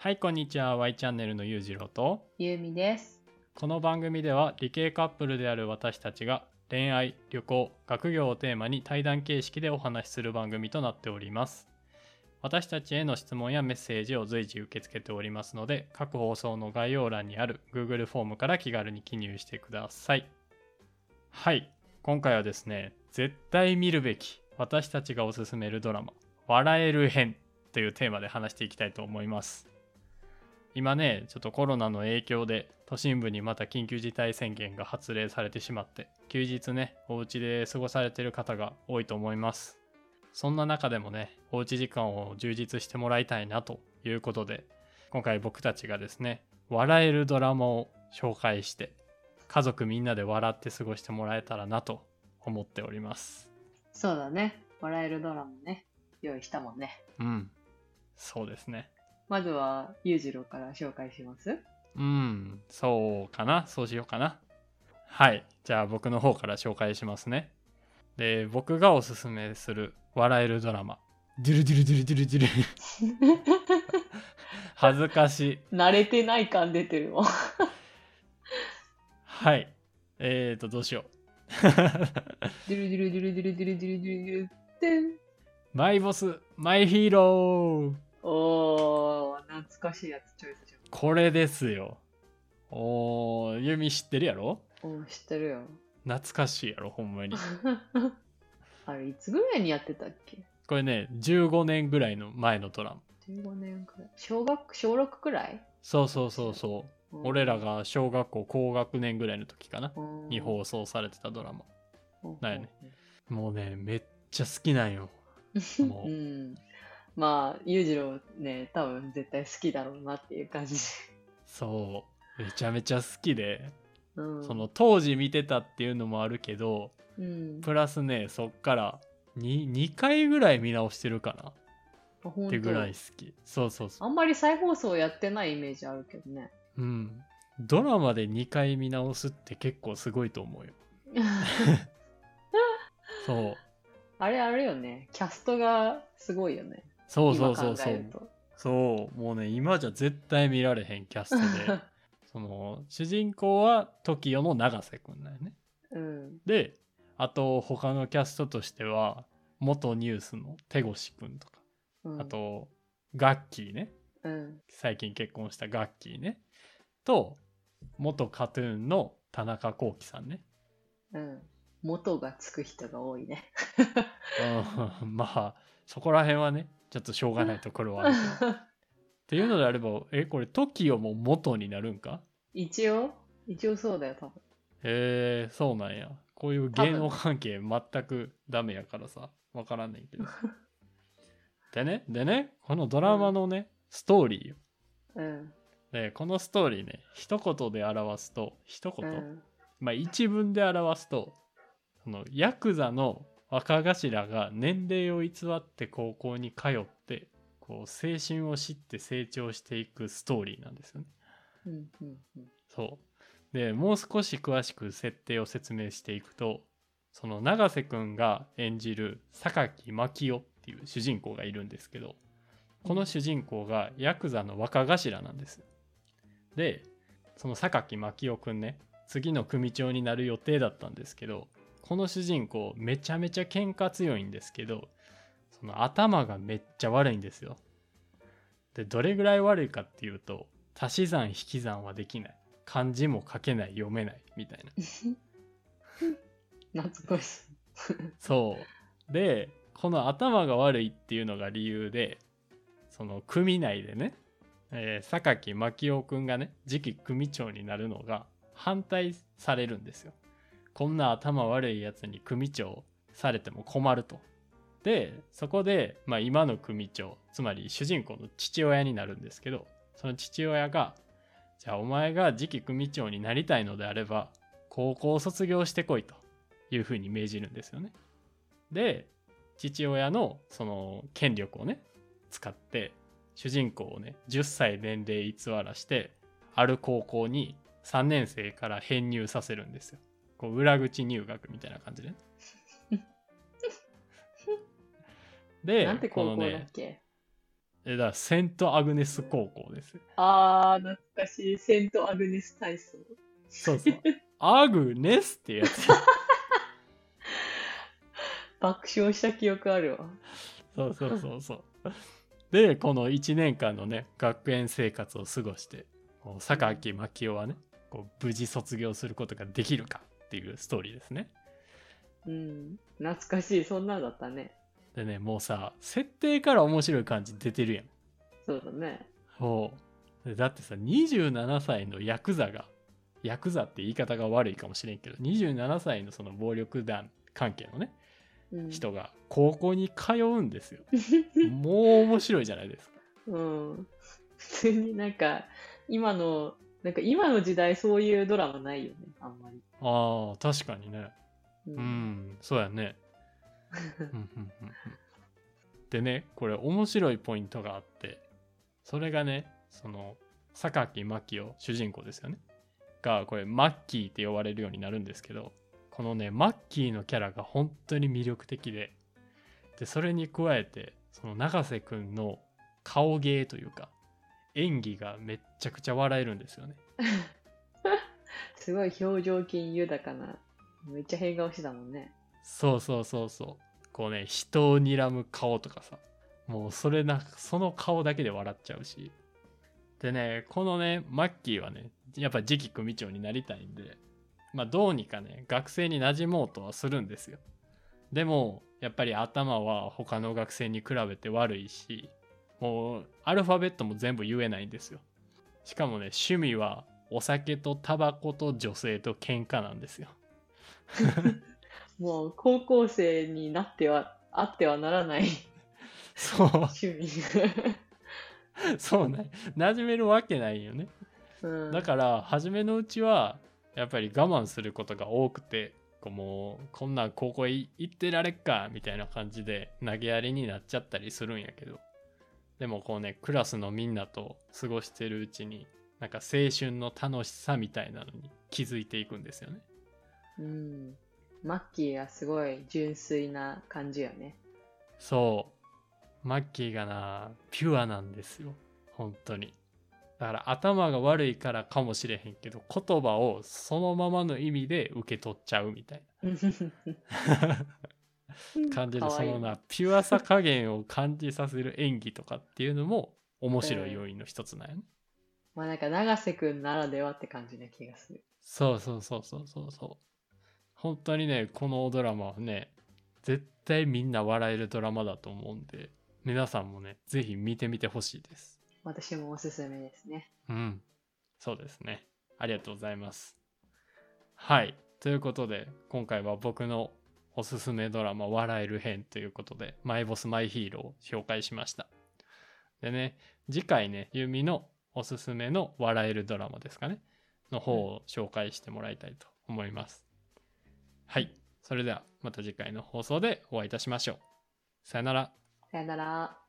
はい、こんにちは。Y チャンネルのゆうじろうと、ゆうみです。この番組では理系カップルである私たちが恋愛、旅行、学業をテーマに対談形式でお話しする番組となっております。私たちへの質問やメッセージを随時受け付けておりますので、各放送の概要欄にある Google フォームから気軽に記入してください。はい、今回はですね、絶対見るべき私たちがおすすめるドラマ、笑える編というテーマで話していきたいと思います。今ねちょっとコロナの影響で都心部にまた緊急事態宣言が発令されてしまって休日ねお家で過ごされてる方が多いと思いますそんな中でもねおうち時間を充実してもらいたいなということで今回僕たちがですね笑えるドラマを紹介して家族みんなで笑って過ごしてもらえたらなと思っておりますそうだね。笑えるドラマね。用意したもんね。うんそうですねまずは、ゆうじろうから紹介しますうん、そうかな。そうしようかな。はい。じゃあ僕の方から紹介しますね。で、僕がおすすめする笑えるドラマ。ドゥルドゥルドゥルドゥルドゥル。恥ずかしい。慣れてない感出てるもん。はい。えーと、どうしよう。ドゥルドゥルドゥルドゥルドゥルドゥルドゥルドゥルマイボス、マイヒーロー。おー、懐かしいやつチョイスしよこれですよ。おー、ユミ知ってるやろ？う。おー、知ってるよ。懐かしいやろ、ほんまに。あれ、いつぐらいにやってたっけ？これね、15年ぐらいの前のドラマ。15年くらい。小学、小6くらい？そうそうそうそう。俺らが小学校高学年ぐらいの時かなに放送されてたドラマだよね。もうねめっちゃ好きなんよ もううん。まあ、裕次郎ね、多分絶対好きだろうなっていう感じ。そうめちゃめちゃ好きで、うん。その当時見てたっていうのもあるけどうん、プラスねそっから 2, 2回ぐらい見直してるかなってぐらい好きそうそうそあんまり再放送やってないイメージあるけどね。ううんドラマで2回見直すって結構すごいと思うよ そうあれあれよね。キャストがすごいよね。そうそうそうそう。そう。もうね今じゃ絶対見られへんキャストで。その主人公は TOKIO の永瀬くんだよね。うん。であと他のキャストとしては元ニュースの手越くんとか。うん。あ、とガッキーね。うん。最近結婚したガッキーね。と元カトゥーンの田中聖さんね。うん。元がつく人が多いね。うん。まあそこら辺はねちょっとしょうがないところはあるけど。っていうのであればえこれ TOKIO も元になるんか？一応？一応そうだよ、多分。へえそうなんや。こういう芸能関係全くダメやからさ。わからんねんけど。でねでねこのドラマのね、ストーリーよ。うん。でこのストーリーね一言で表すと一う言、ん。まあ一文で表すとそのヤクザの若頭が年齢を偽って高校に通ってこう青春を知って成長していくストーリーなんですよねうん。うん。うんそう。で、もう少し詳しく設定を説明していくと、その永瀬くんが演じる榊真夫っていう主人公がいるんですけど、この主人公がヤクザの若頭なんです。で、その榊真夫くんね、次の組長になる予定だったんですけど、この主人公めちゃめちゃ喧嘩強いんですけど、その頭がめっちゃ悪いんですよ。で、どれぐらい悪いかっていうと、足し算引き算はできない。漢字も書けない、読めない、みたいな。懐かしい。そう。で、この頭が悪いっていうのが理由で、その組内でね、えー榊真夫くんがね、次期組長になるのが反対されるんですよ。こんな頭悪いやつに組長されても困ると。で、そこで、まあ今の組長、つまり主人公の父親になるんですけど、その父親が、じゃあお前が次期組長になりたいのであれば、高校を卒業してこいというふうに命じるんですよね。で父親のその権力をね使って主人公をね10歳年齢偽らしてある高校に3年生から編入させるんですよ。こう裏口入学みたいな感じでね。でなんて高校だっこのねけ、えだからセントアグネス高校ですよ。あー、懐かしい。セントアグネス体操。そうそう。アグネスってやつ。爆笑した記憶あるわ。そうそうそうそう。で、この1年間のね、学園生活を過ごして、榊真希夫はね、こう無事卒業することができるかっていうストーリーですね。うん。懐かしい。そんなんだったね。でね、もうさ、設定から面白い感じ出てるやん。そうだね。そう。でだってさ、27歳のヤクザが、ヤクザって言い方が悪いかもしれんけど、27歳のその暴力団関係のね、うん、人が高校に通うんですよ。もう面白いじゃないですか。うん。普通になんか、今の、なんか今の時代そういうドラマないよね、あんまり。ああ、確かにね。うう。ん、そうやね。でね、これ面白いポイントがあって、それがね、その、榊真希夫、主人公ですよね。が、これ、マッキーって呼ばれるようになるんですけど、このね、マッキーのキャラが本当に魅力的で、で、それに加えて、その永瀬くんの顔芸というか、演技がめっちゃくちゃ笑えるんですよね。すごい表情筋豊かな。めっちゃ変顔してたもんね。そうそうそうそう。こうね、人を睨む顔とかさ、もうそれな、その顔だけで笑っちゃうし。でね、このね、マッキーはね、やっぱ次期組長になりたいんで、まあどうにかね、学生に馴染もうとはするんですよ。でも、やっぱり頭は他の学生に比べて悪いし、もうアルファベットも全部言えないんですよ。しかもね、趣味はお酒とタバコと女性と喧嘩なんですよ。もう高校生になっては、あってはならないそう。趣味。そうね。馴染めるわけないよね。うん、だから、初めのうちは、やっぱり我慢することが多くて、こうもう、こんなん高校へ行ってられっか、みたいな感じで投げやりになっちゃったりするんやけど、でもこうね、クラスのみんなと過ごしてるうちに、なんか青春の楽しさみたいなのに気づいていくんですよね。うん。マッキーはすごい純粋な感じよね。そう。マッキーがな、ピュアなんですよ。本当に。だから頭が悪いからかもしれへんけど、言葉をそのままの意味で受け取っちゃうみたいな 感じで、かわいいそのな、ピュアさ加減を感じさせる演技とかっていうのも面白い要因の一つなんよね。まあなんか永瀬くんならではって感じな気がする。そうそうそうそうそうそう。本当にね、このドラマはね、絶対みんな笑えるドラマだと思うんで、皆さんもね、ぜひ見てみてほしいです。私もおすすめですね。うん。そうですね。ありがとうございます。はい。ということで、今回は僕のおすすめドラマ、笑える編ということで、マイボスマイヒーローを紹介しました。でね、次回ね、ユミのおすすめの笑えるドラマですかね、の方を紹介してもらいたいと思います。はい。それではまた次回の放送でお会いいたしましょう。さよなら。さよなら。